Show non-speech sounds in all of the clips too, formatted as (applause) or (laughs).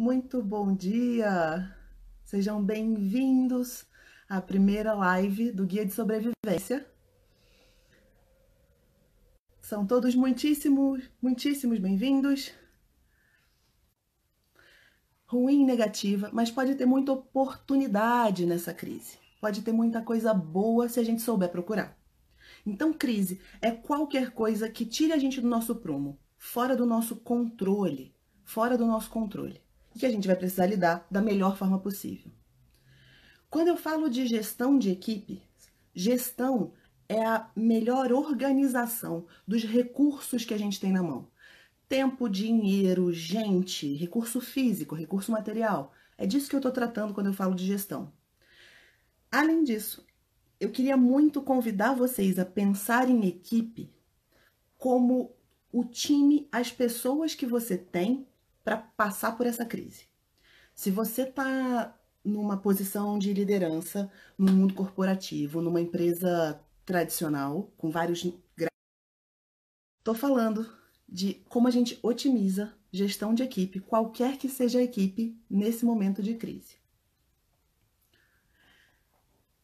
Muito bom dia! Sejam bem-vindos à primeira live do Guia de Sobrevivência. São todos muitíssimos, muitíssimos bem-vindos. Ruim, negativa, mas pode ter muita oportunidade nessa crise. Pode ter muita coisa boa se a gente souber procurar. Então, crise é qualquer coisa que tire a gente do nosso prumo, fora do nosso controle, fora do nosso controle e que a gente vai precisar lidar da melhor forma possível. Quando eu falo de gestão de equipe, gestão é a melhor organização dos recursos que a gente tem na mão. Tempo, dinheiro, gente, recurso físico, recurso material. É disso que eu estou tratando quando eu falo de gestão. Além disso, eu queria muito convidar vocês a pensar em equipe como o time, as pessoas que você tem para passar por essa crise. Se você está numa posição de liderança no mundo corporativo, numa empresa tradicional, com vários Estou falando de como a gente otimiza gestão de equipe, qualquer que seja a equipe, nesse momento de crise.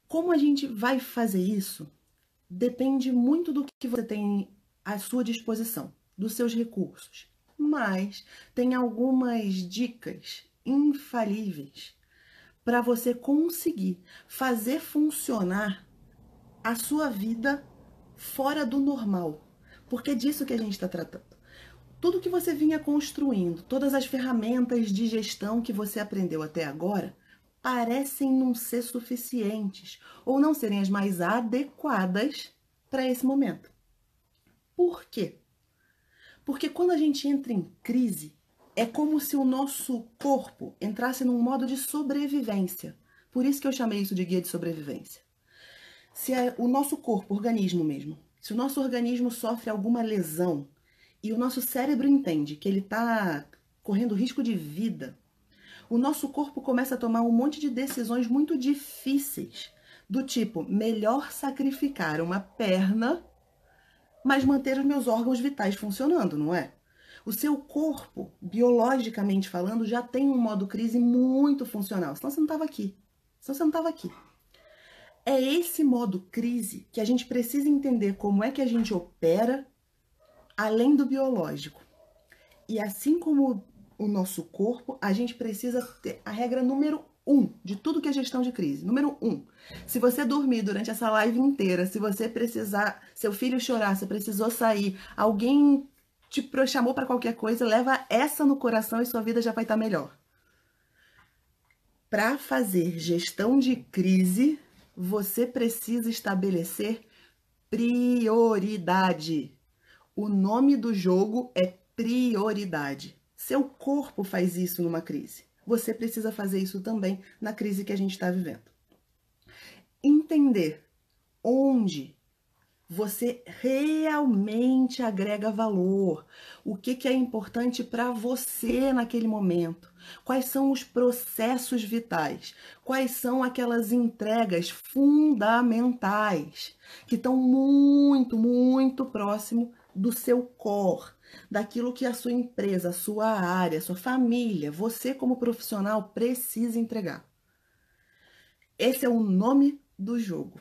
Como a gente vai fazer isso depende muito do que você tem à sua disposição, dos seus recursos mas tem algumas dicas infalíveis para você conseguir fazer funcionar a sua vida fora do normal. Porque é disso que a gente está tratando. Tudo que você vinha construindo, todas as ferramentas de gestão que você aprendeu até agora, parecem não ser suficientes ou não serem as mais adequadas para esse momento. Por quê? Porque quando a gente entra em crise, é como se o nosso corpo entrasse num modo de sobrevivência. Por isso que eu chamei isso de guia de sobrevivência. Se é o nosso corpo, organismo mesmo, se o nosso organismo sofre alguma lesão e o nosso cérebro entende que ele está correndo risco de vida, o nosso corpo começa a tomar um monte de decisões muito difíceis, do tipo, melhor sacrificar uma perna mas manter os meus órgãos vitais funcionando, não é? O seu corpo, biologicamente falando, já tem um modo crise muito funcional, senão você não estava aqui. Senão você não estava aqui. É esse modo crise que a gente precisa entender como é que a gente opera além do biológico. E assim como o nosso corpo, a gente precisa ter a regra número um de tudo que é gestão de crise. Número um, se você dormir durante essa live inteira, se você precisar, seu filho chorar, você precisou sair, alguém te chamou para qualquer coisa, leva essa no coração e sua vida já vai estar tá melhor. Para fazer gestão de crise, você precisa estabelecer prioridade. O nome do jogo é prioridade. Seu corpo faz isso numa crise você precisa fazer isso também na crise que a gente está vivendo. Entender onde você realmente agrega valor, o que, que é importante para você naquele momento, quais são os processos vitais, quais são aquelas entregas fundamentais que estão muito, muito próximo do seu core, daquilo que a sua empresa, a sua área, a sua família, você como profissional precisa entregar. Esse é o nome do jogo.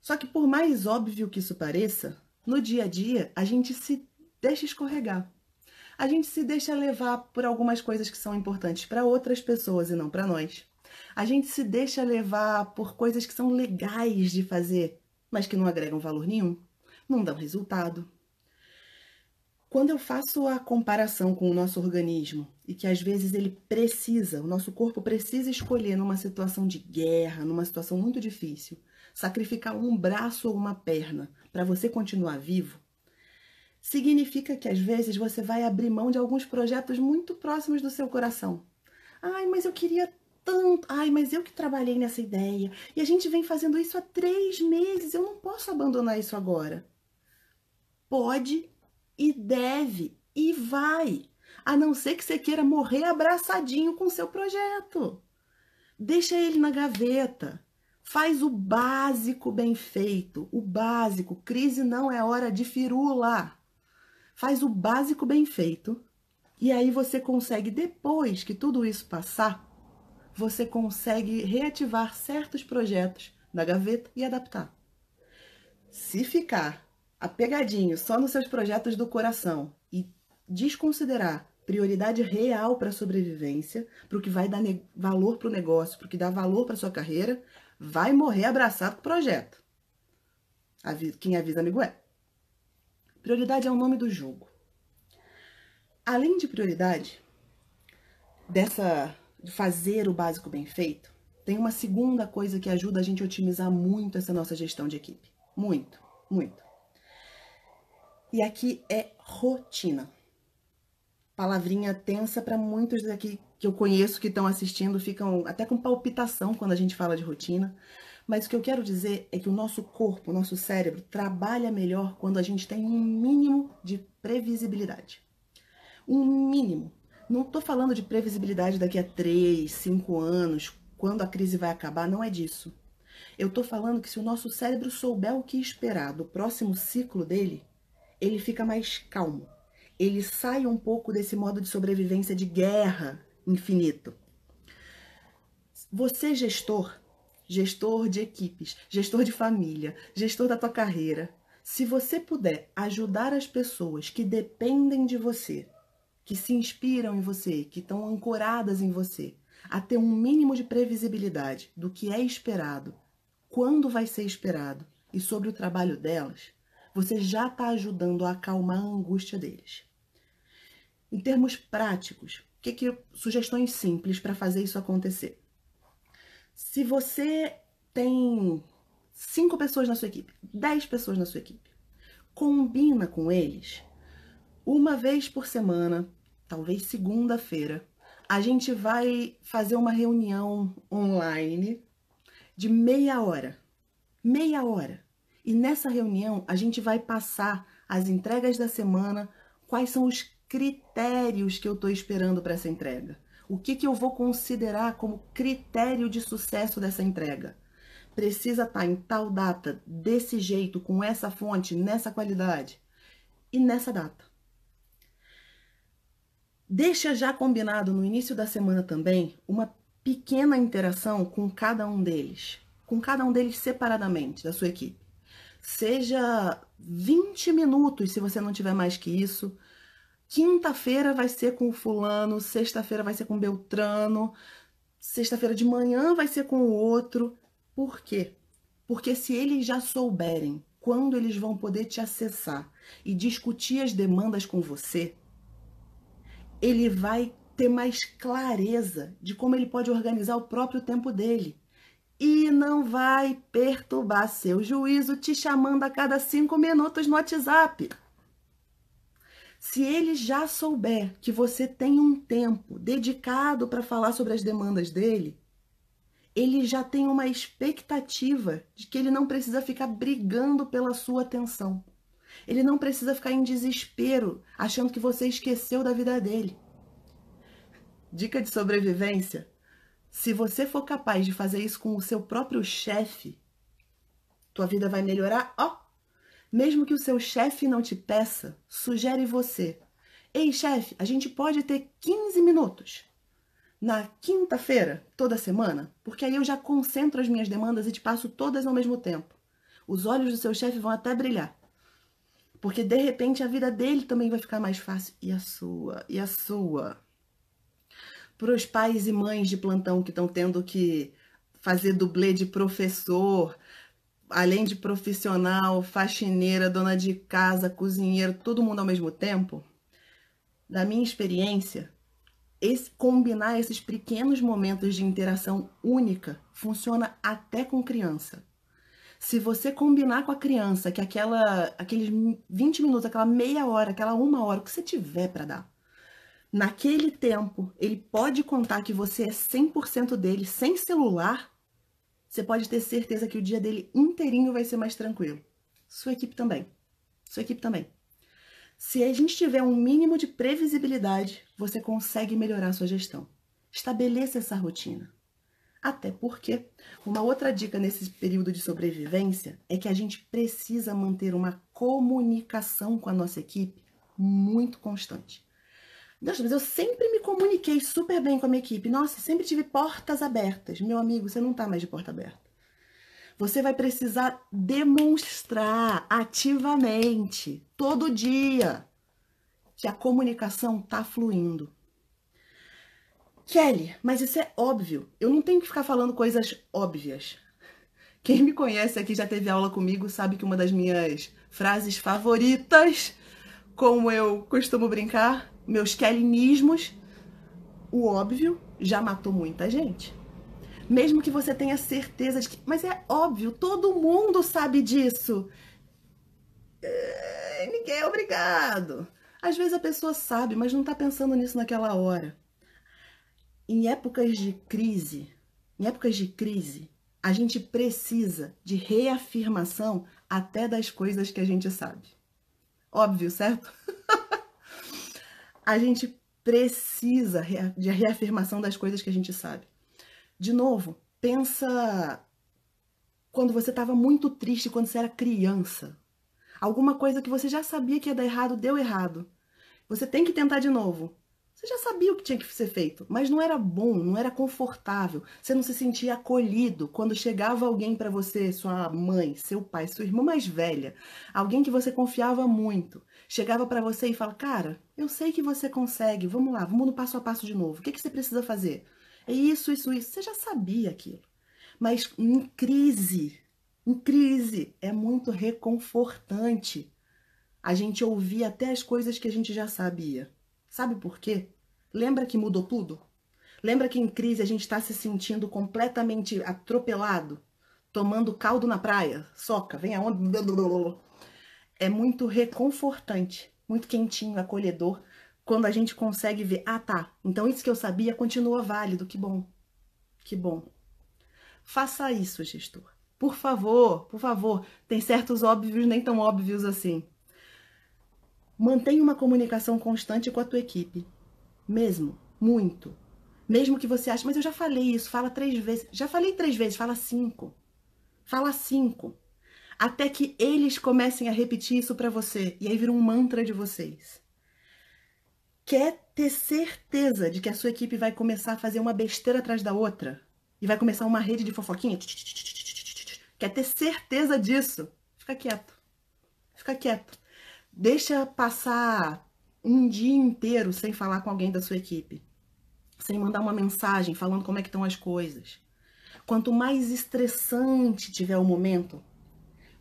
Só que por mais óbvio que isso pareça, no dia a dia a gente se deixa escorregar. A gente se deixa levar por algumas coisas que são importantes para outras pessoas e não para nós. A gente se deixa levar por coisas que são legais de fazer, mas que não agregam valor nenhum, não dão resultado, quando eu faço a comparação com o nosso organismo e que às vezes ele precisa, o nosso corpo precisa escolher numa situação de guerra, numa situação muito difícil, sacrificar um braço ou uma perna para você continuar vivo, significa que às vezes você vai abrir mão de alguns projetos muito próximos do seu coração. Ai, mas eu queria tanto. Ai, mas eu que trabalhei nessa ideia. E a gente vem fazendo isso há três meses. Eu não posso abandonar isso agora. Pode e deve e vai, a não ser que você queira morrer abraçadinho com seu projeto. Deixa ele na gaveta. Faz o básico bem feito. O básico. Crise não é hora de firula. Faz o básico bem feito E aí você consegue, depois que tudo isso passar, você consegue reativar certos projetos da gaveta e adaptar. Se ficar apegadinho só nos seus projetos do coração e desconsiderar prioridade real para a sobrevivência, para o que vai dar valor para o negócio, para o que dá valor para sua carreira, vai morrer abraçado com o projeto. Quem avisa, amigo é. Prioridade é o nome do jogo. Além de prioridade, dessa de fazer o básico bem feito, tem uma segunda coisa que ajuda a gente a otimizar muito essa nossa gestão de equipe. Muito, muito. E aqui é rotina. Palavrinha tensa para muitos daqui que eu conheço que estão assistindo, ficam até com palpitação quando a gente fala de rotina. Mas o que eu quero dizer é que o nosso corpo, o nosso cérebro, trabalha melhor quando a gente tem um mínimo de previsibilidade. Um mínimo. Não estou falando de previsibilidade daqui a 3, 5 anos, quando a crise vai acabar, não é disso. Eu estou falando que se o nosso cérebro souber o que esperar do próximo ciclo dele, ele fica mais calmo. Ele sai um pouco desse modo de sobrevivência de guerra infinito. Você, gestor, gestor de equipes, gestor de família, gestor da tua carreira, se você puder ajudar as pessoas que dependem de você, que se inspiram em você, que estão ancoradas em você, a ter um mínimo de previsibilidade do que é esperado, quando vai ser esperado e sobre o trabalho delas, você já está ajudando a acalmar a angústia deles. Em termos práticos, que, que sugestões simples para fazer isso acontecer? Se você tem cinco pessoas na sua equipe, dez pessoas na sua equipe, combina com eles uma vez por semana, talvez segunda-feira, a gente vai fazer uma reunião online de meia hora. Meia hora. E nessa reunião a gente vai passar as entregas da semana, quais são os critérios que eu estou esperando para essa entrega. O que, que eu vou considerar como critério de sucesso dessa entrega? Precisa estar tá em tal data, desse jeito, com essa fonte, nessa qualidade e nessa data. Deixa já combinado no início da semana também uma pequena interação com cada um deles, com cada um deles separadamente da sua equipe. Seja 20 minutos, se você não tiver mais que isso. Quinta-feira vai ser com o fulano, sexta-feira vai ser com Beltrano, sexta-feira de manhã vai ser com o outro. Por quê? Porque se eles já souberem quando eles vão poder te acessar e discutir as demandas com você, ele vai ter mais clareza de como ele pode organizar o próprio tempo dele. E não vai perturbar seu juízo te chamando a cada cinco minutos no WhatsApp. Se ele já souber que você tem um tempo dedicado para falar sobre as demandas dele, ele já tem uma expectativa de que ele não precisa ficar brigando pela sua atenção. Ele não precisa ficar em desespero, achando que você esqueceu da vida dele. Dica de sobrevivência: se você for capaz de fazer isso com o seu próprio chefe, tua vida vai melhorar, ó. Mesmo que o seu chefe não te peça, sugere você. Ei, chefe, a gente pode ter 15 minutos na quinta-feira, toda semana, porque aí eu já concentro as minhas demandas e te passo todas ao mesmo tempo. Os olhos do seu chefe vão até brilhar. Porque de repente a vida dele também vai ficar mais fácil. E a sua? E a sua? Para os pais e mães de plantão que estão tendo que fazer dublê de professor, além de profissional, faxineira, dona de casa, cozinheiro, todo mundo ao mesmo tempo, da minha experiência, esse, combinar esses pequenos momentos de interação única funciona até com criança. Se você combinar com a criança que aquela, aqueles 20 minutos, aquela meia hora, aquela uma hora, o que você tiver para dar, naquele tempo, ele pode contar que você é 100% dele, sem celular, você pode ter certeza que o dia dele inteirinho vai ser mais tranquilo. Sua equipe também. Sua equipe também. Se a gente tiver um mínimo de previsibilidade, você consegue melhorar sua gestão. Estabeleça essa rotina. Até porque uma outra dica nesse período de sobrevivência é que a gente precisa manter uma comunicação com a nossa equipe muito constante. Nossa, mas eu sempre me comuniquei super bem com a minha equipe. Nossa, sempre tive portas abertas. Meu amigo, você não tá mais de porta aberta. Você vai precisar demonstrar ativamente, todo dia, que a comunicação tá fluindo. Kelly, mas isso é óbvio. Eu não tenho que ficar falando coisas óbvias. Quem me conhece aqui já teve aula comigo sabe que uma das minhas frases favoritas, como eu costumo brincar, meus kellynismos, o óbvio já matou muita gente. Mesmo que você tenha certeza de que. Mas é óbvio, todo mundo sabe disso. É, ninguém é obrigado. Às vezes a pessoa sabe, mas não está pensando nisso naquela hora. Em épocas de crise, em épocas de crise, a gente precisa de reafirmação até das coisas que a gente sabe. Óbvio, certo? (laughs) a gente precisa de reafirmação das coisas que a gente sabe. De novo, pensa quando você estava muito triste, quando você era criança. Alguma coisa que você já sabia que ia dar errado, deu errado. Você tem que tentar de novo. Você já sabia o que tinha que ser feito, mas não era bom, não era confortável. Você não se sentia acolhido quando chegava alguém para você, sua mãe, seu pai, sua irmã mais velha, alguém que você confiava muito, chegava para você e fala: "Cara, eu sei que você consegue. Vamos lá, vamos no passo a passo de novo. O que, que você precisa fazer?" É isso, isso, isso. Você já sabia aquilo. Mas em crise, em crise, é muito reconfortante a gente ouvir até as coisas que a gente já sabia. Sabe por quê? Lembra que mudou tudo? Lembra que em crise a gente está se sentindo completamente atropelado? Tomando caldo na praia? Soca, vem a onda. É muito reconfortante, muito quentinho, acolhedor quando a gente consegue ver, ah tá, então isso que eu sabia continua válido, que bom, que bom. Faça isso, gestor. Por favor, por favor, tem certos óbvios nem tão óbvios assim. Mantenha uma comunicação constante com a tua equipe. Mesmo, muito. Mesmo que você ache, mas eu já falei isso, fala três vezes. Já falei três vezes, fala cinco. Fala cinco. Até que eles comecem a repetir isso para você. E aí vira um mantra de vocês quer ter certeza de que a sua equipe vai começar a fazer uma besteira atrás da outra e vai começar uma rede de fofoquinha, quer ter certeza disso, fica quieto. Fica quieto. Deixa passar um dia inteiro sem falar com alguém da sua equipe, sem mandar uma mensagem falando como é que estão as coisas. Quanto mais estressante tiver o momento,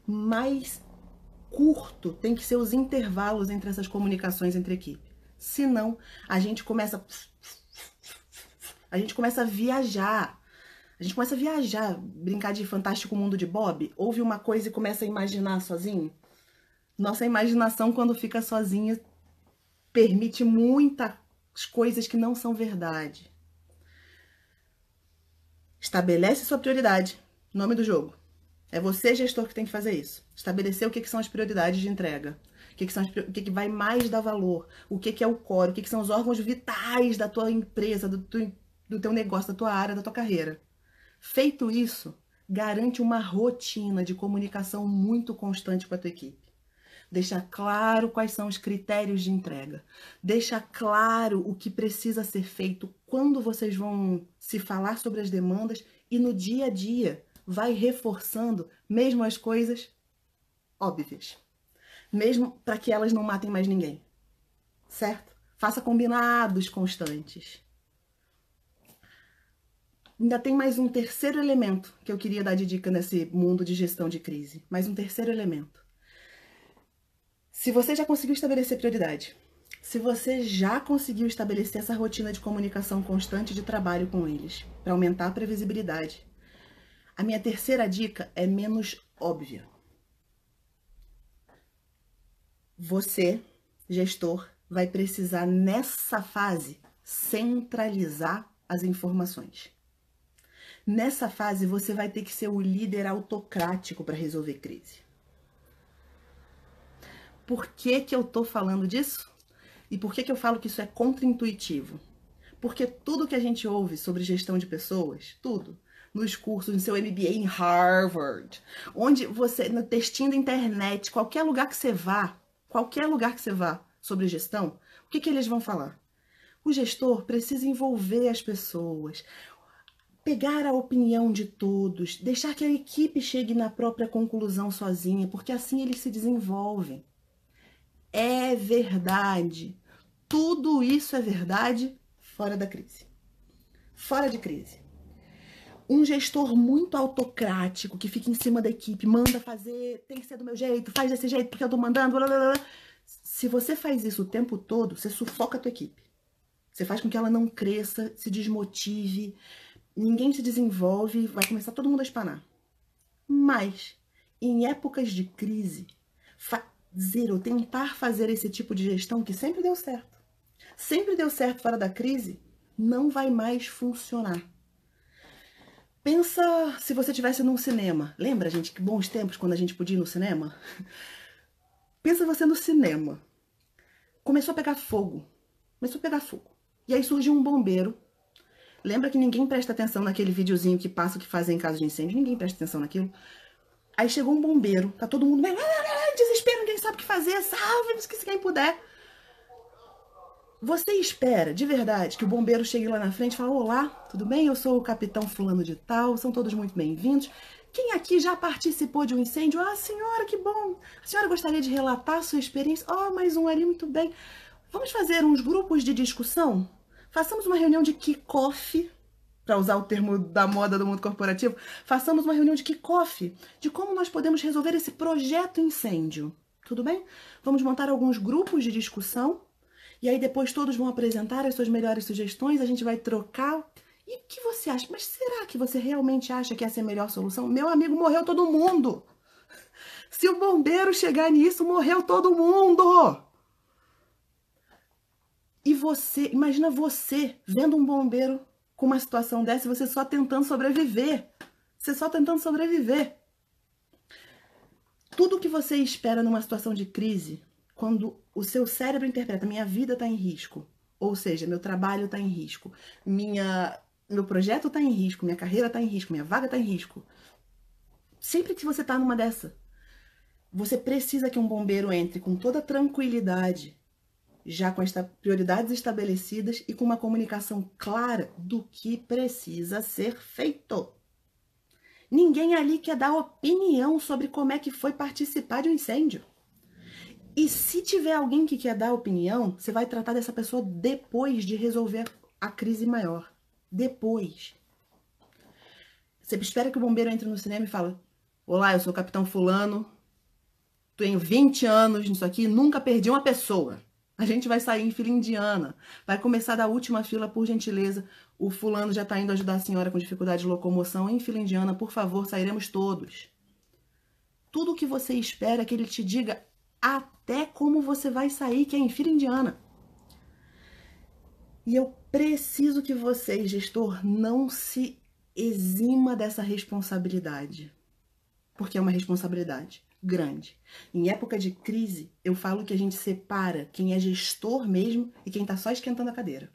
mais curto tem que ser os intervalos entre essas comunicações entre equipe. Senão, a gente começa. A gente começa a viajar. A gente começa a viajar, brincar de fantástico mundo de Bob, ouve uma coisa e começa a imaginar sozinho. Nossa imaginação, quando fica sozinha, permite muitas coisas que não são verdade. Estabelece sua prioridade. Nome do jogo. É você, gestor, que tem que fazer isso. Estabelecer o que, que são as prioridades de entrega que, que, são as, o que, que vai mais dar valor, o que, que é o core, o que, que são os órgãos vitais da tua empresa, do, tu, do teu negócio, da tua área, da tua carreira. Feito isso, garante uma rotina de comunicação muito constante com a tua equipe. Deixa claro quais são os critérios de entrega. Deixa claro o que precisa ser feito, quando vocês vão se falar sobre as demandas e no dia a dia vai reforçando mesmo as coisas óbvias mesmo para que elas não matem mais ninguém. Certo? Faça combinados constantes. Ainda tem mais um terceiro elemento que eu queria dar de dica nesse mundo de gestão de crise. Mais um terceiro elemento. Se você já conseguiu estabelecer prioridade, se você já conseguiu estabelecer essa rotina de comunicação constante de trabalho com eles, para aumentar a previsibilidade, a minha terceira dica é menos óbvia. Você, gestor, vai precisar nessa fase centralizar as informações. Nessa fase, você vai ter que ser o líder autocrático para resolver crise. Por que, que eu estou falando disso? E por que, que eu falo que isso é contraintuitivo? Porque tudo que a gente ouve sobre gestão de pessoas, tudo, nos cursos, no seu MBA em Harvard, onde você, no textinho da internet, qualquer lugar que você vá, qualquer lugar que você vá sobre gestão, o que, que eles vão falar? O gestor precisa envolver as pessoas, pegar a opinião de todos, deixar que a equipe chegue na própria conclusão sozinha, porque assim eles se desenvolvem. É verdade. Tudo isso é verdade fora da crise. Fora de crise. Um gestor muito autocrático, que fica em cima da equipe, manda fazer, tem que ser do meu jeito, faz desse jeito porque eu tô mandando, blá, blá, blá. Se você faz isso o tempo todo, você sufoca a tua equipe. Você faz com que ela não cresça, se desmotive, ninguém se desenvolve, vai começar todo mundo a espanar. Mas, em épocas de crise, fazer ou tentar fazer esse tipo de gestão que sempre deu certo, sempre deu certo fora da crise, não vai mais funcionar. Pensa se você estivesse num cinema. Lembra, gente, que bons tempos quando a gente podia ir no cinema? (laughs) Pensa você no cinema. Começou a pegar fogo. Começou a pegar fogo. E aí surgiu um bombeiro. Lembra que ninguém presta atenção naquele videozinho que passa que fazem em caso de incêndio? Ninguém presta atenção naquilo. Aí chegou um bombeiro, tá todo mundo meio desespero, ninguém sabe o que fazer, salve, se quem puder. Você espera, de verdade, que o bombeiro chegue lá na frente e fale: Olá, tudo bem? Eu sou o capitão Fulano de Tal, são todos muito bem-vindos. Quem aqui já participou de um incêndio? Ah, senhora, que bom! A senhora gostaria de relatar a sua experiência? Oh, mais um ali, muito bem. Vamos fazer uns grupos de discussão? Façamos uma reunião de kick-off, para usar o termo da moda do mundo corporativo. Façamos uma reunião de kick-off de como nós podemos resolver esse projeto incêndio. Tudo bem? Vamos montar alguns grupos de discussão e aí depois todos vão apresentar as suas melhores sugestões, a gente vai trocar. E o que você acha? Mas será que você realmente acha que essa é a melhor solução? Meu amigo, morreu todo mundo. Se o bombeiro chegar nisso, morreu todo mundo. E você, imagina você vendo um bombeiro com uma situação dessa e você só tentando sobreviver. Você só tentando sobreviver. Tudo que você espera numa situação de crise, quando o seu cérebro interpreta minha vida está em risco, ou seja, meu trabalho está em risco, minha, meu projeto está em risco, minha carreira está em risco, minha vaga está em risco. Sempre que você está numa dessa, você precisa que um bombeiro entre com toda tranquilidade, já com as prioridades estabelecidas e com uma comunicação clara do que precisa ser feito. Ninguém ali quer dar opinião sobre como é que foi participar de um incêndio. E se tiver alguém que quer dar opinião, você vai tratar dessa pessoa depois de resolver a crise maior. Depois. Você espera que o bombeiro entre no cinema e fala: Olá, eu sou o capitão Fulano, tenho 20 anos nisso aqui, nunca perdi uma pessoa. A gente vai sair em fila indiana. Vai começar da última fila, por gentileza. O fulano já está indo ajudar a senhora com dificuldade de locomoção. Em fila indiana, por favor, sairemos todos. Tudo o que você espera é que ele te diga até como você vai sair, que é em fila indiana. E eu preciso que você, gestor, não se exima dessa responsabilidade. Porque é uma responsabilidade grande. Em época de crise, eu falo que a gente separa quem é gestor mesmo e quem está só esquentando a cadeira.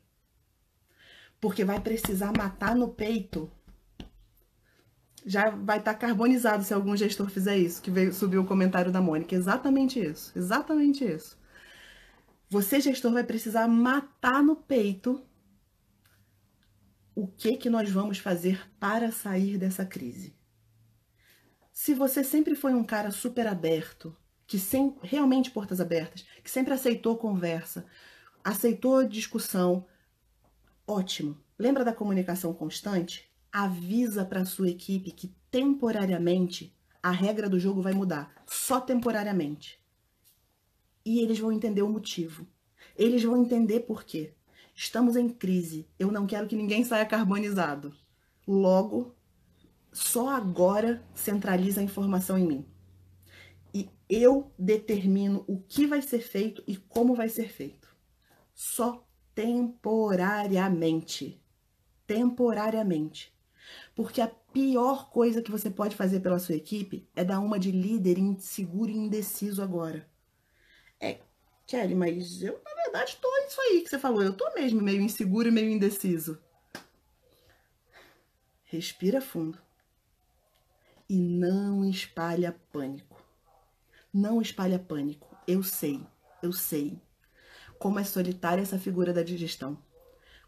Porque vai precisar matar no peito já vai estar tá carbonizado se algum gestor fizer isso, que veio, subiu o comentário da Mônica. Exatamente isso, exatamente isso. Você, gestor, vai precisar matar no peito o que que nós vamos fazer para sair dessa crise. Se você sempre foi um cara super aberto, que sem realmente portas abertas, que sempre aceitou conversa, aceitou discussão, ótimo. Lembra da comunicação constante? Avisa para sua equipe que temporariamente a regra do jogo vai mudar, só temporariamente. E eles vão entender o motivo. Eles vão entender por quê. Estamos em crise. Eu não quero que ninguém saia carbonizado. Logo, só agora centraliza a informação em mim. E eu determino o que vai ser feito e como vai ser feito. Só temporariamente. Temporariamente. Porque a pior coisa que você pode fazer pela sua equipe é dar uma de líder inseguro e indeciso agora. É, Kelly, mas eu, na verdade, tô isso aí que você falou. Eu tô mesmo meio inseguro e meio indeciso. Respira fundo. E não espalha pânico. Não espalha pânico. Eu sei, eu sei. Como é solitária essa figura da digestão.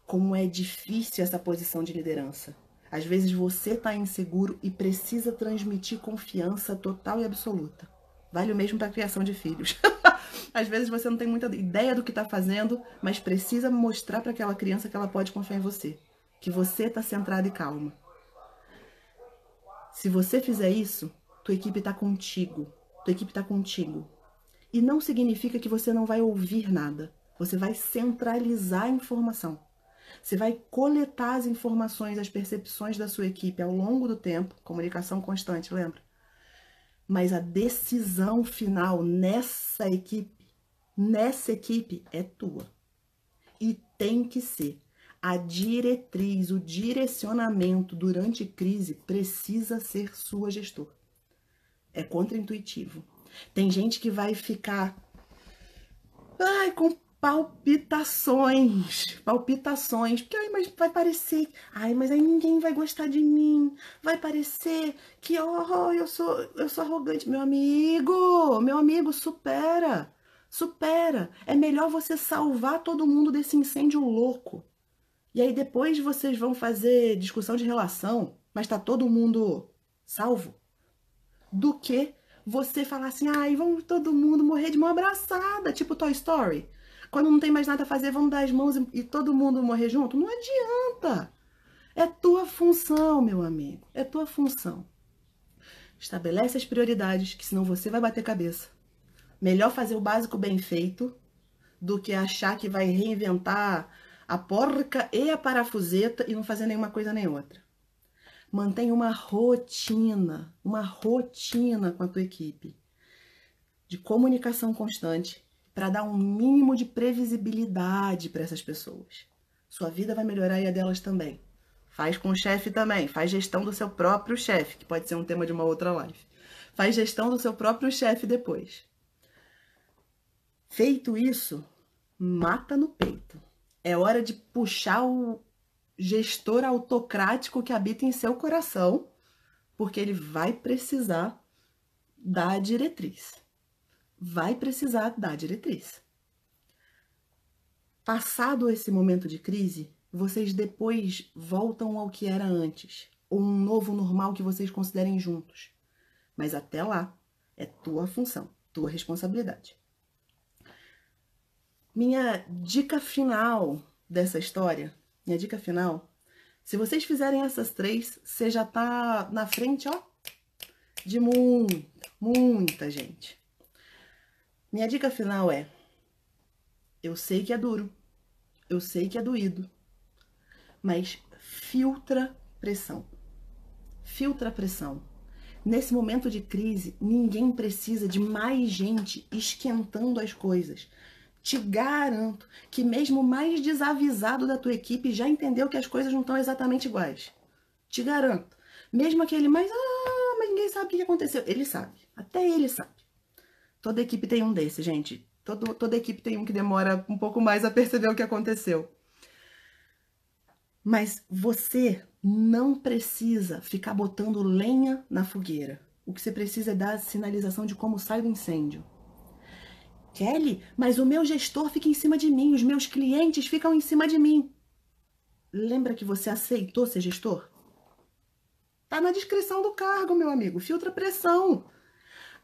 como é difícil essa posição de liderança. Às vezes você está inseguro e precisa transmitir confiança total e absoluta. Vale o mesmo para a criação de filhos. (laughs) Às vezes você não tem muita ideia do que está fazendo, mas precisa mostrar para aquela criança que ela pode confiar em você, que você está centrado e calma. Se você fizer isso, tua equipe está contigo, tua equipe está contigo. E não significa que você não vai ouvir nada. Você vai centralizar a informação. Você vai coletar as informações, as percepções da sua equipe ao longo do tempo, comunicação constante, lembra? Mas a decisão final nessa equipe, nessa equipe é tua. E tem que ser. A diretriz, o direcionamento durante crise precisa ser sua gestor. É contraintuitivo. Tem gente que vai ficar ai, com palpitações, palpitações, porque ai, mas vai parecer, ai, mas aí ninguém vai gostar de mim, vai parecer que oh, eu sou, eu sou arrogante, meu amigo, meu amigo, supera, supera. É melhor você salvar todo mundo desse incêndio louco. E aí depois vocês vão fazer discussão de relação, mas tá todo mundo salvo, do que você falar assim, ai, vamos todo mundo morrer de mão abraçada, tipo Toy Story. Quando não tem mais nada a fazer, vamos dar as mãos e, e todo mundo morrer junto? Não adianta. É tua função, meu amigo. É tua função. Estabelece as prioridades, que senão você vai bater cabeça. Melhor fazer o básico bem feito do que achar que vai reinventar a porca e a parafuseta e não fazer nenhuma coisa nem outra. Mantenha uma rotina, uma rotina com a tua equipe de comunicação constante para dar um mínimo de previsibilidade para essas pessoas. Sua vida vai melhorar e a delas também. Faz com o chefe também, faz gestão do seu próprio chefe, que pode ser um tema de uma outra live. Faz gestão do seu próprio chefe depois. Feito isso, mata no peito. É hora de puxar o gestor autocrático que habita em seu coração, porque ele vai precisar da diretriz vai precisar dar diretriz. Passado esse momento de crise, vocês depois voltam ao que era antes, ou um novo normal que vocês considerem juntos. Mas até lá, é tua função, tua responsabilidade. Minha dica final dessa história, minha dica final, se vocês fizerem essas três, você já tá na frente, ó, de muita, muita gente. Minha dica final é: eu sei que é duro, eu sei que é doído, mas filtra pressão. Filtra pressão. Nesse momento de crise, ninguém precisa de mais gente esquentando as coisas. Te garanto que mesmo o mais desavisado da tua equipe já entendeu que as coisas não estão exatamente iguais. Te garanto. Mesmo aquele mais, ah, mas ninguém sabe o que aconteceu. Ele sabe. Até ele sabe. Toda equipe tem um desse, gente. Todo, toda equipe tem um que demora um pouco mais a perceber o que aconteceu. Mas você não precisa ficar botando lenha na fogueira. O que você precisa é dar sinalização de como sai do incêndio. Kelly, mas o meu gestor fica em cima de mim, os meus clientes ficam em cima de mim. Lembra que você aceitou ser gestor? Tá na descrição do cargo, meu amigo. Filtra pressão.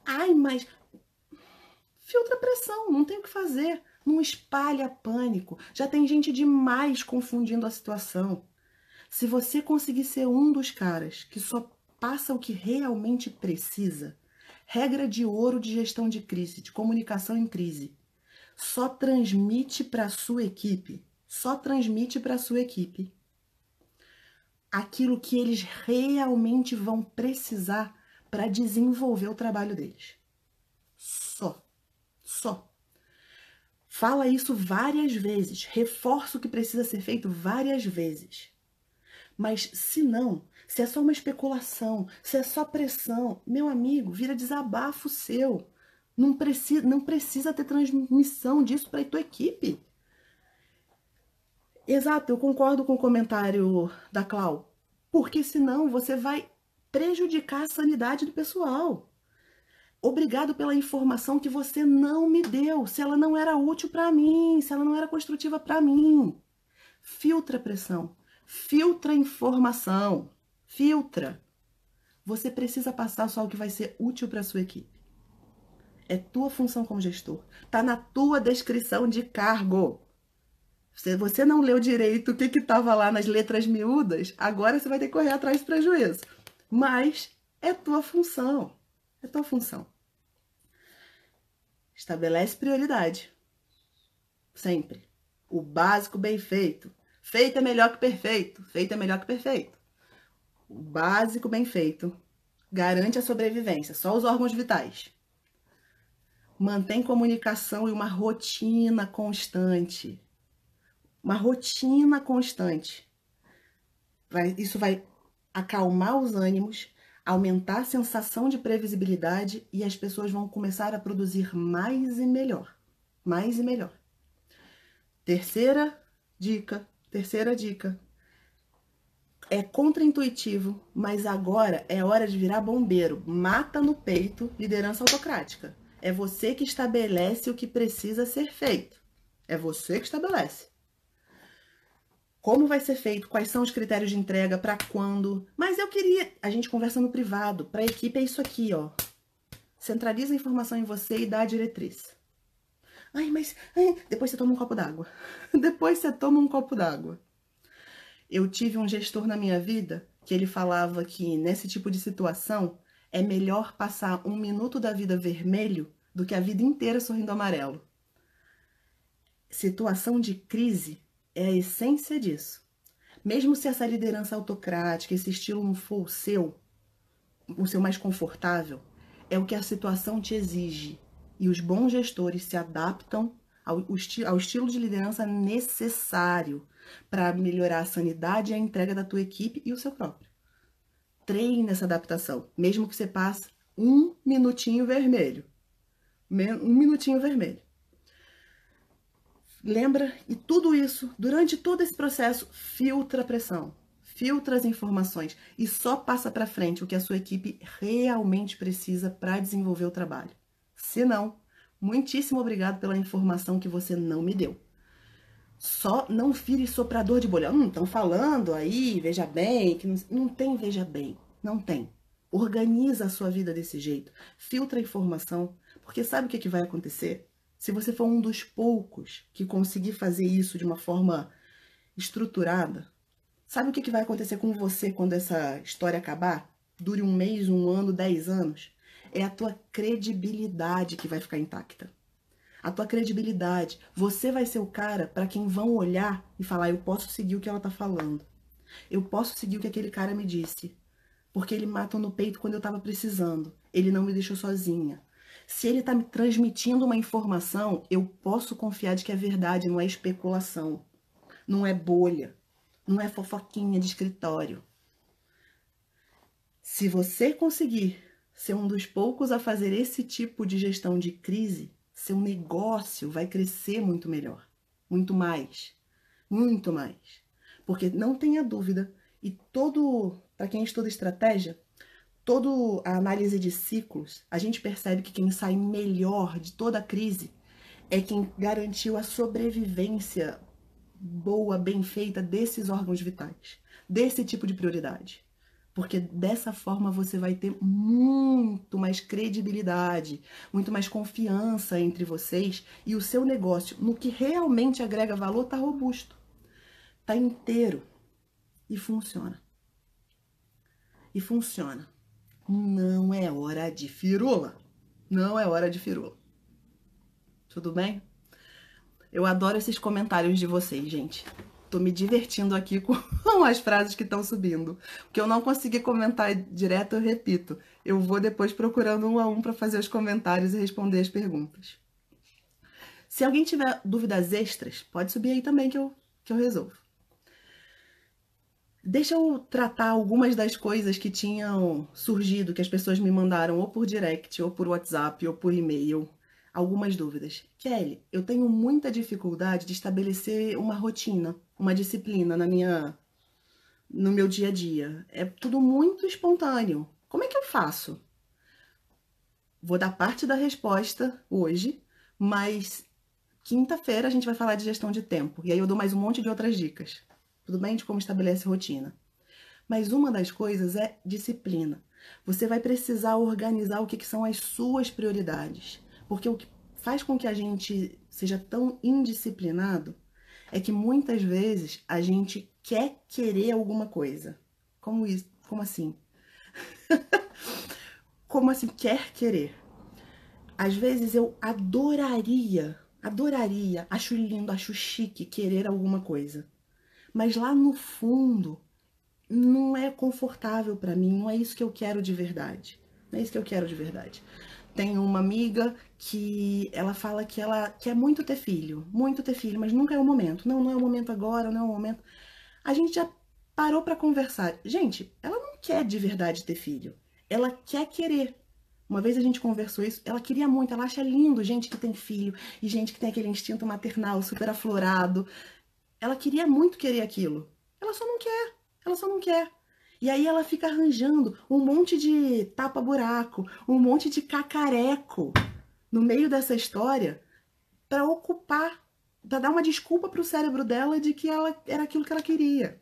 Ai, mas filtra pressão, não tem o que fazer. Não espalha pânico. Já tem gente demais confundindo a situação. Se você conseguir ser um dos caras que só passa o que realmente precisa, regra de ouro de gestão de crise, de comunicação em crise, só transmite para a sua equipe, só transmite para a sua equipe aquilo que eles realmente vão precisar para desenvolver o trabalho deles. Só. Fala isso várias vezes, reforça o que precisa ser feito várias vezes. Mas se não, se é só uma especulação, se é só pressão, meu amigo, vira desabafo seu. Não precisa, não precisa ter transmissão disso para a tua equipe. Exato, eu concordo com o comentário da Clau. Porque senão você vai prejudicar a sanidade do pessoal. Obrigado pela informação que você não me deu, se ela não era útil para mim, se ela não era construtiva para mim. Filtra pressão, filtra informação, filtra. Você precisa passar só o que vai ser útil para sua equipe. É tua função como gestor. Tá na tua descrição de cargo. Se você não leu direito o que estava lá nas letras miúdas, agora você vai ter que correr atrás do prejuízo. Mas é tua função. É tua função. Estabelece prioridade. Sempre. O básico bem feito. Feito é melhor que perfeito. Feito é melhor que perfeito. O básico bem feito garante a sobrevivência. Só os órgãos vitais. Mantém comunicação e uma rotina constante uma rotina constante. Isso vai acalmar os ânimos, aumentar a sensação de previsibilidade e as pessoas vão começar a produzir mais e melhor. Mais e melhor. Terceira dica, terceira dica. É contraintuitivo, mas agora é hora de virar bombeiro. Mata no peito liderança autocrática. É você que estabelece o que precisa ser feito. É você que estabelece como vai ser feito, quais são os critérios de entrega, para quando. Mas eu queria, a gente conversa no privado, para a equipe é isso aqui, ó. Centraliza a informação em você e dá a diretriz. Ai, mas ai, depois você toma um copo d'água. (laughs) depois você toma um copo d'água. Eu tive um gestor na minha vida que ele falava que nesse tipo de situação é melhor passar um minuto da vida vermelho do que a vida inteira sorrindo amarelo. Situação de crise é a essência disso. Mesmo se essa liderança autocrática, esse estilo não for o seu, o seu mais confortável, é o que a situação te exige. E os bons gestores se adaptam ao, ao estilo de liderança necessário para melhorar a sanidade e a entrega da tua equipe e o seu próprio. Treine essa adaptação, mesmo que você passe um minutinho vermelho. Um minutinho vermelho. Lembra? E tudo isso, durante todo esse processo, filtra a pressão, filtra as informações e só passa para frente o que a sua equipe realmente precisa para desenvolver o trabalho. Se não, muitíssimo obrigado pela informação que você não me deu. Só não vire soprador de bolha. Hum, estão falando aí, veja bem, que não, não tem veja bem, não tem. Organiza a sua vida desse jeito, filtra a informação, porque sabe o que, que vai acontecer? Se você for um dos poucos que conseguir fazer isso de uma forma estruturada, sabe o que, vai acontecer com você quando essa história acabar? Dure um mês, um ano, dez anos? É a tua credibilidade que vai ficar intacta. A tua credibilidade. Você vai ser o cara para quem vão olhar e falar: eu posso seguir o que ela tá falando. Eu posso seguir o que aquele cara me disse. Porque ele matou no peito quando eu tava precisando. Ele não me deixou sozinha. Se ele está me transmitindo uma informação, eu posso confiar de que é verdade, não é especulação, não é bolha, não é fofoquinha de escritório. Se você conseguir ser um dos poucos a fazer esse tipo de gestão de crise, seu negócio vai crescer muito melhor, muito mais, muito mais. Porque não tenha dúvida, e todo, para quem estuda estratégia, toda a análise de ciclos, a gente percebe que quem sai melhor de toda a crise é quem garantiu a sobrevivência boa, bem feita desses órgãos vitais, desse tipo de prioridade. Porque dessa forma você vai ter muito mais credibilidade, muito mais confiança entre vocês e o seu negócio, no que realmente agrega valor, está robusto, está inteiro e funciona. E funciona não é hora de firula. Não é hora de firula. Tudo bem? Eu adoro esses comentários de vocês, gente. Tô me divertindo aqui (laughs) com as frases que estão subindo. O que eu não consegui comentar direto, eu repito. Eu vou depois procurando um a um para fazer os comentários e responder as perguntas. Se alguém tiver dúvidas extras, pode subir aí também que eu, que eu resolvo. Deixa eu tratar algumas das coisas que tinham surgido, que as pessoas me mandaram ou por direct, ou por WhatsApp, ou por e-mail. Algumas dúvidas. Kelly, eu tenho muita dificuldade de estabelecer uma rotina, uma disciplina na minha no meu dia a dia. É tudo muito espontâneo. Como é que eu faço? Vou dar parte da resposta hoje, mas Quinta-feira a gente vai falar de gestão de tempo. E aí eu dou mais um monte de outras dicas. Tudo bem? De como estabelece rotina. Mas uma das coisas é disciplina. Você vai precisar organizar o que, que são as suas prioridades. Porque o que faz com que a gente seja tão indisciplinado é que muitas vezes a gente quer querer alguma coisa. Como isso? Como assim? (laughs) Como assim quer querer? Às vezes eu adoraria Adoraria, acho lindo, acho chique querer alguma coisa. Mas lá no fundo, não é confortável para mim, não é isso que eu quero de verdade. Não é isso que eu quero de verdade. Tenho uma amiga que ela fala que ela quer muito ter filho, muito ter filho, mas nunca é o momento. Não, não é o momento agora, não é o momento. A gente já parou para conversar. Gente, ela não quer de verdade ter filho. Ela quer querer. Uma vez a gente conversou isso, ela queria muito, ela acha lindo gente que tem filho e gente que tem aquele instinto maternal super aflorado. Ela queria muito querer aquilo. Ela só não quer, ela só não quer. E aí ela fica arranjando um monte de tapa-buraco, um monte de cacareco no meio dessa história para ocupar, para dar uma desculpa para o cérebro dela de que ela era aquilo que ela queria.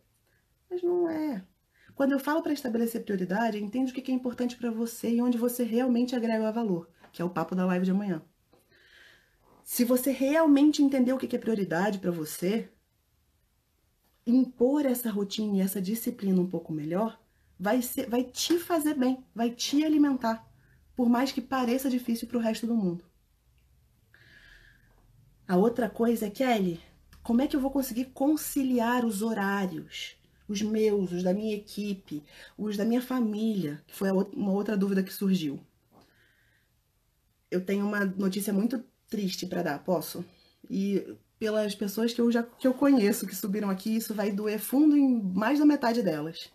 Mas não é. Quando eu falo para estabelecer prioridade, entende o que é importante para você e onde você realmente agrega valor, que é o papo da live de amanhã. Se você realmente entender o que é prioridade para você, impor essa rotina e essa disciplina um pouco melhor vai, ser, vai te fazer bem, vai te alimentar, por mais que pareça difícil para o resto do mundo. A outra coisa é, Kelly, como é que eu vou conseguir conciliar os horários? os meus, os da minha equipe, os da minha família, que foi uma outra dúvida que surgiu. Eu tenho uma notícia muito triste para dar, posso? E pelas pessoas que eu já que eu conheço que subiram aqui, isso vai doer fundo em mais da metade delas.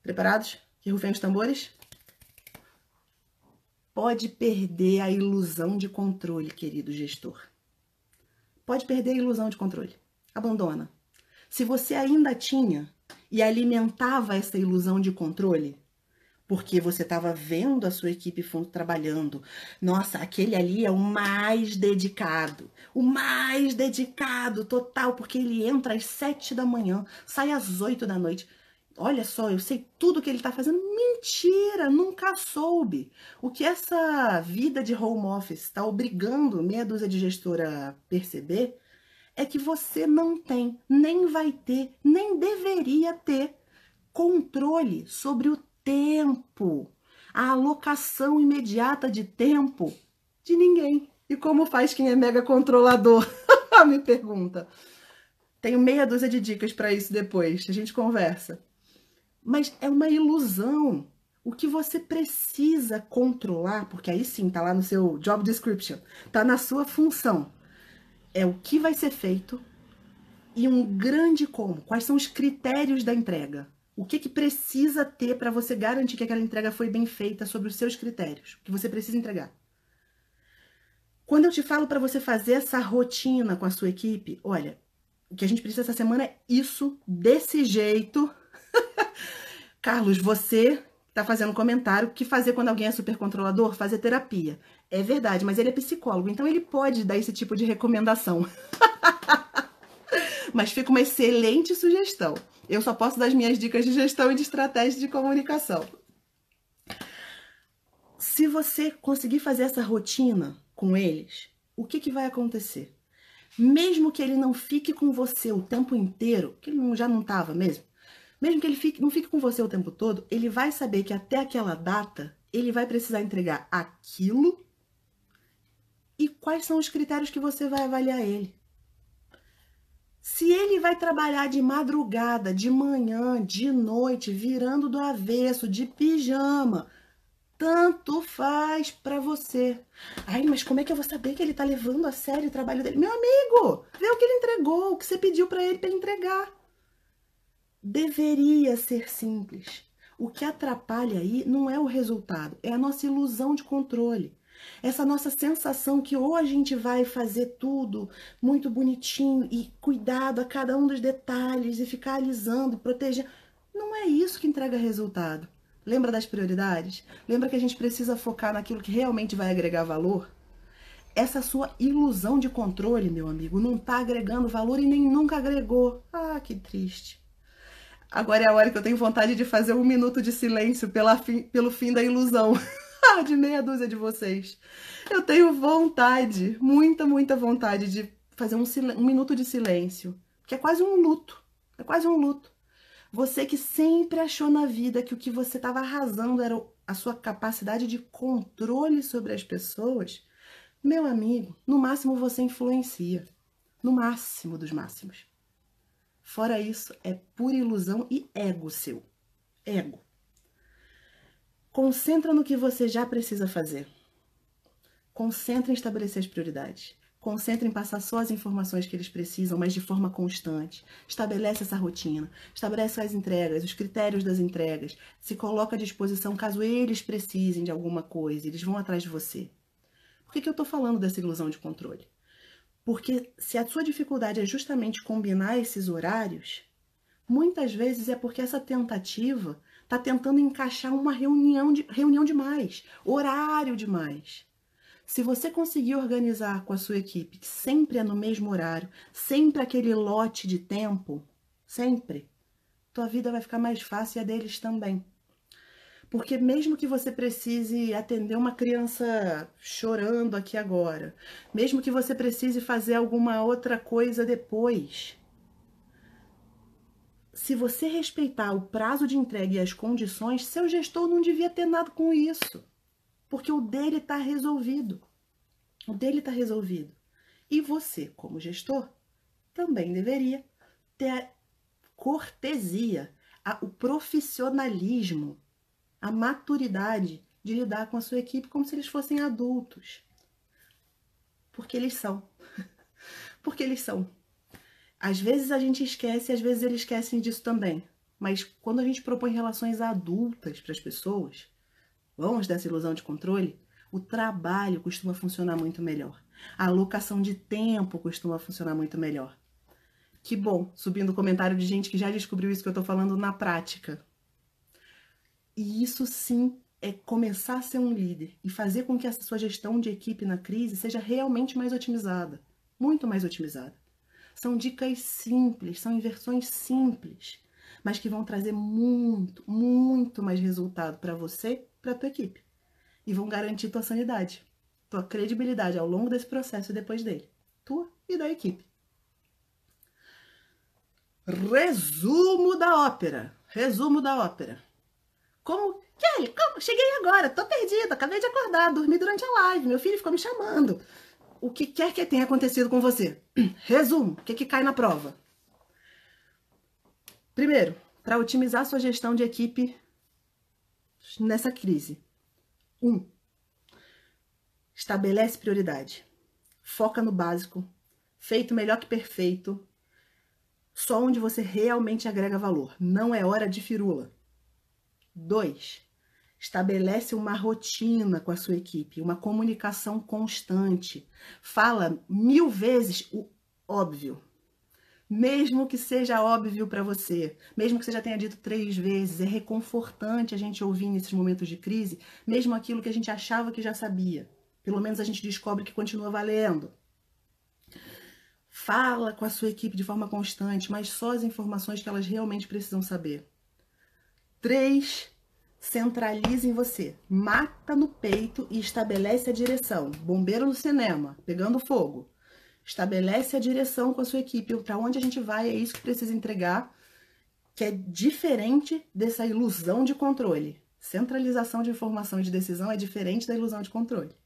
Preparados? Que rufem os tambores? Pode perder a ilusão de controle, querido gestor. Pode perder a ilusão de controle. Abandona. Se você ainda tinha e alimentava essa ilusão de controle, porque você estava vendo a sua equipe trabalhando. Nossa, aquele ali é o mais dedicado, o mais dedicado total, porque ele entra às sete da manhã, sai às oito da noite. Olha só, eu sei tudo que ele está fazendo. Mentira, nunca soube. O que essa vida de home office está obrigando meia dúzia de gestora a perceber é que você não tem, nem vai ter, nem deveria ter controle sobre o tempo, a alocação imediata de tempo de ninguém. E como faz quem é mega controlador? (laughs) Me pergunta. Tenho meia dúzia de dicas para isso depois, a gente conversa. Mas é uma ilusão. O que você precisa controlar, porque aí sim tá lá no seu job description, tá na sua função é o que vai ser feito e um grande como. Quais são os critérios da entrega? O que, que precisa ter para você garantir que aquela entrega foi bem feita sobre os seus critérios? Que você precisa entregar? Quando eu te falo para você fazer essa rotina com a sua equipe, olha, o que a gente precisa essa semana é isso, desse jeito. (laughs) Carlos, você está fazendo comentário que fazer quando alguém é super controlador, fazer terapia. É verdade, mas ele é psicólogo, então ele pode dar esse tipo de recomendação. (laughs) mas fica uma excelente sugestão. Eu só posso dar as minhas dicas de gestão e de estratégia de comunicação. Se você conseguir fazer essa rotina com eles, o que, que vai acontecer? Mesmo que ele não fique com você o tempo inteiro, que ele já não estava mesmo, mesmo que ele fique, não fique com você o tempo todo, ele vai saber que até aquela data ele vai precisar entregar aquilo e quais são os critérios que você vai avaliar ele. Se ele vai trabalhar de madrugada, de manhã, de noite, virando do avesso, de pijama, tanto faz para você. Ai, mas como é que eu vou saber que ele tá levando a sério o trabalho dele? Meu amigo, vê o que ele entregou, o que você pediu para ele para entregar. Deveria ser simples. O que atrapalha aí não é o resultado, é a nossa ilusão de controle. Essa nossa sensação que ou a gente vai fazer tudo muito bonitinho e cuidado a cada um dos detalhes e ficar alisando, protegendo. Não é isso que entrega resultado. Lembra das prioridades? Lembra que a gente precisa focar naquilo que realmente vai agregar valor? essa sua ilusão de controle, meu amigo, não tá agregando valor e nem nunca agregou. Ah, que triste. Agora é a hora que eu tenho vontade de fazer um minuto de silêncio pela pelo fim da ilusão. (laughs) De meia dúzia de vocês. Eu tenho vontade, muita, muita vontade de fazer um, um minuto de silêncio. Que é quase um luto. É quase um luto. Você que sempre achou na vida que o que você estava arrasando era a sua capacidade de controle sobre as pessoas, meu amigo, no máximo você influencia. No máximo dos máximos. Fora isso, é pura ilusão e ego seu. Ego. Concentra no que você já precisa fazer. Concentra em estabelecer as prioridades. Concentra em passar só as informações que eles precisam, mas de forma constante. Estabelece essa rotina. Estabelece as entregas, os critérios das entregas. Se coloca à disposição caso eles precisem de alguma coisa. Eles vão atrás de você. Por que, que eu estou falando dessa ilusão de controle? Porque se a sua dificuldade é justamente combinar esses horários, muitas vezes é porque essa tentativa está tentando encaixar uma reunião, de, reunião demais, horário demais. Se você conseguir organizar com a sua equipe, que sempre é no mesmo horário, sempre aquele lote de tempo, sempre, tua vida vai ficar mais fácil e a deles também. Porque mesmo que você precise atender uma criança chorando aqui agora, mesmo que você precise fazer alguma outra coisa depois, se você respeitar o prazo de entrega e as condições, seu gestor não devia ter nada com isso. Porque o dele está resolvido. O dele está resolvido. E você, como gestor, também deveria ter a cortesia, a, o profissionalismo a maturidade de lidar com a sua equipe como se eles fossem adultos. Porque eles são. (laughs) Porque eles são. Às vezes a gente esquece, às vezes eles esquecem disso também. Mas quando a gente propõe relações adultas para as pessoas, vamos dessa ilusão de controle, o trabalho costuma funcionar muito melhor. A alocação de tempo costuma funcionar muito melhor. Que bom, subindo comentário de gente que já descobriu isso que eu estou falando na prática. E isso sim é começar a ser um líder e fazer com que essa sua gestão de equipe na crise seja realmente mais otimizada, muito mais otimizada. São dicas simples, são inversões simples, mas que vão trazer muito, muito mais resultado para você, para tua equipe. E vão garantir tua sanidade, tua credibilidade ao longo desse processo e depois dele, tua e da equipe. Resumo da ópera. Resumo da ópera. Como, Kelly, como? Cheguei agora, tô perdida, acabei de acordar, dormi durante a live, meu filho ficou me chamando. O que quer que tenha acontecido com você? (clears throat) Resumo, o que, que cai na prova? Primeiro, para otimizar sua gestão de equipe nessa crise. Um, estabelece prioridade. Foca no básico. Feito melhor que perfeito. Só onde você realmente agrega valor. Não é hora de firula. 2. Estabelece uma rotina com a sua equipe, uma comunicação constante. Fala mil vezes o óbvio. Mesmo que seja óbvio para você, mesmo que você já tenha dito três vezes, é reconfortante a gente ouvir nesses momentos de crise, mesmo aquilo que a gente achava que já sabia. Pelo menos a gente descobre que continua valendo. Fala com a sua equipe de forma constante, mas só as informações que elas realmente precisam saber. Três, centralize em você. Mata no peito e estabelece a direção. Bombeiro no cinema, pegando fogo. Estabelece a direção com a sua equipe. Para onde a gente vai, é isso que precisa entregar, que é diferente dessa ilusão de controle. Centralização de informação e de decisão é diferente da ilusão de controle.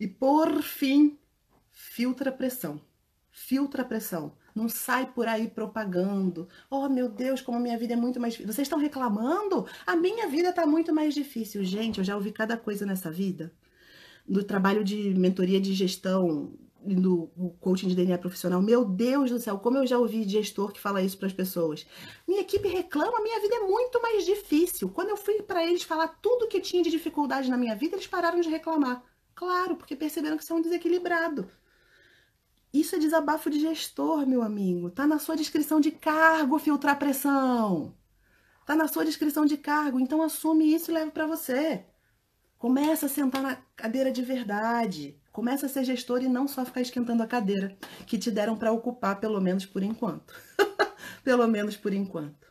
E por fim, filtra a pressão. Filtra a pressão. Não sai por aí propagando. Oh, meu Deus, como a minha vida é muito mais difícil. Vocês estão reclamando? A minha vida está muito mais difícil. Gente, eu já ouvi cada coisa nessa vida. No trabalho de mentoria de gestão, do coaching de DNA profissional. Meu Deus do céu, como eu já ouvi gestor que fala isso para as pessoas. Minha equipe reclama, minha vida é muito mais difícil. Quando eu fui para eles falar tudo que tinha de dificuldade na minha vida, eles pararam de reclamar. Claro, porque perceberam que são desequilibrados. Isso é desabafo de gestor, meu amigo. Tá na sua descrição de cargo filtrar pressão. Tá na sua descrição de cargo, então assume isso e leve para você. Começa a sentar na cadeira de verdade. Começa a ser gestor e não só ficar esquentando a cadeira que te deram para ocupar, pelo menos por enquanto. (laughs) pelo menos por enquanto.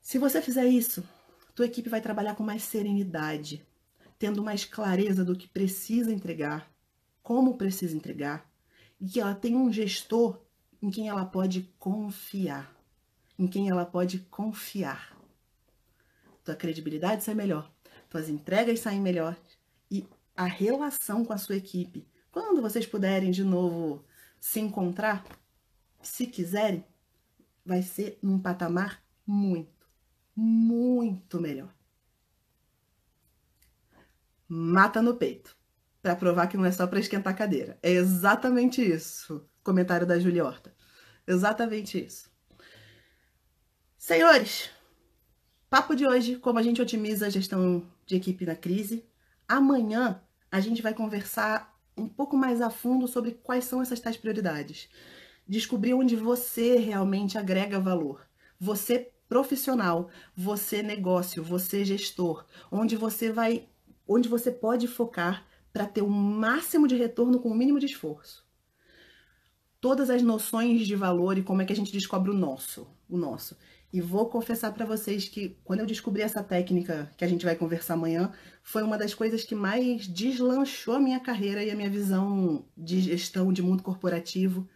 Se você fizer isso, tua equipe vai trabalhar com mais serenidade, tendo mais clareza do que precisa entregar, como precisa entregar, e que ela tem um gestor em quem ela pode confiar, em quem ela pode confiar. Tua credibilidade sai melhor, tuas entregas saem melhor e a relação com a sua equipe. Quando vocês puderem de novo se encontrar, se quiserem, vai ser num patamar muito, muito melhor. Mata no peito, para provar que não é só para esquentar a cadeira. É exatamente isso. Comentário da Julia Horta. Exatamente isso. Senhores, papo de hoje, como a gente otimiza a gestão de equipe na crise. Amanhã a gente vai conversar um pouco mais a fundo sobre quais são essas tais prioridades. Descobrir onde você realmente agrega valor. Você profissional, você negócio, você gestor, onde você vai, onde você pode focar para ter o máximo de retorno com o mínimo de esforço. Todas as noções de valor e como é que a gente descobre o nosso, o nosso. E vou confessar para vocês que quando eu descobri essa técnica que a gente vai conversar amanhã, foi uma das coisas que mais deslanchou a minha carreira e a minha visão de gestão de mundo corporativo.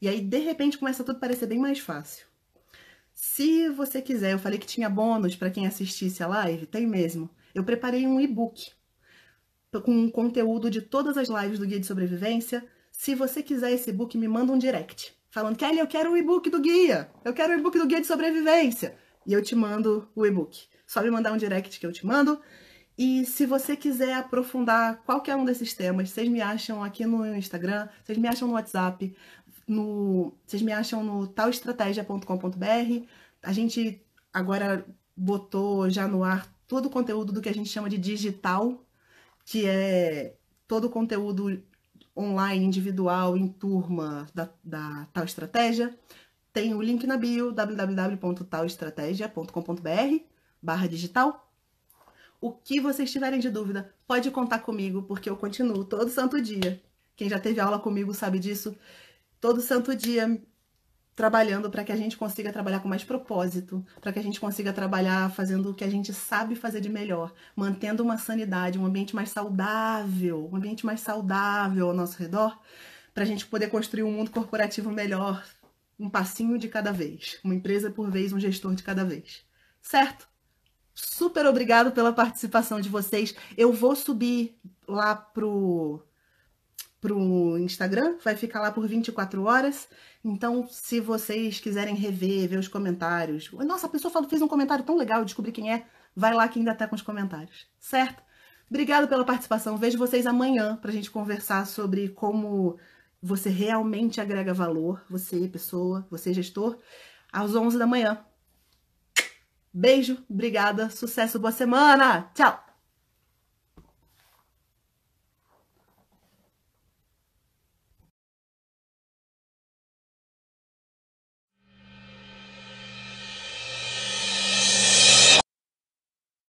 E aí, de repente, começa tudo a parecer bem mais fácil. Se você quiser, eu falei que tinha bônus para quem assistisse a live, tem mesmo. Eu preparei um e-book com conteúdo de todas as lives do Guia de Sobrevivência. Se você quiser esse e-book, me manda um direct falando, Kelly, eu quero o e-book do guia, eu quero o e-book do guia de sobrevivência. E eu te mando o e-book. Só me mandar um direct que eu te mando. E se você quiser aprofundar qualquer um desses temas, vocês me acham aqui no Instagram, vocês me acham no WhatsApp, no, vocês me acham no talestratégia.com.br. A gente agora botou já no ar todo o conteúdo do que a gente chama de digital, que é todo o conteúdo online, individual, em turma da, da tal estratégia, tem o link na bio www.talestratégia.com.br barra digital. O que vocês tiverem de dúvida, pode contar comigo, porque eu continuo todo santo dia. Quem já teve aula comigo sabe disso. Todo santo dia trabalhando para que a gente consiga trabalhar com mais propósito, para que a gente consiga trabalhar fazendo o que a gente sabe fazer de melhor, mantendo uma sanidade, um ambiente mais saudável, um ambiente mais saudável ao nosso redor, para a gente poder construir um mundo corporativo melhor, um passinho de cada vez, uma empresa por vez, um gestor de cada vez. Certo? Super obrigado pela participação de vocês. Eu vou subir lá pro pro Instagram, vai ficar lá por 24 horas. Então, se vocês quiserem rever, ver os comentários. Nossa, a pessoa fez um comentário tão legal, descobri quem é. Vai lá que ainda tá com os comentários, certo? Obrigado pela participação. Vejo vocês amanhã pra gente conversar sobre como você realmente agrega valor, você, pessoa, você, gestor, às 11 da manhã. Beijo, obrigada, sucesso, boa semana. Tchau!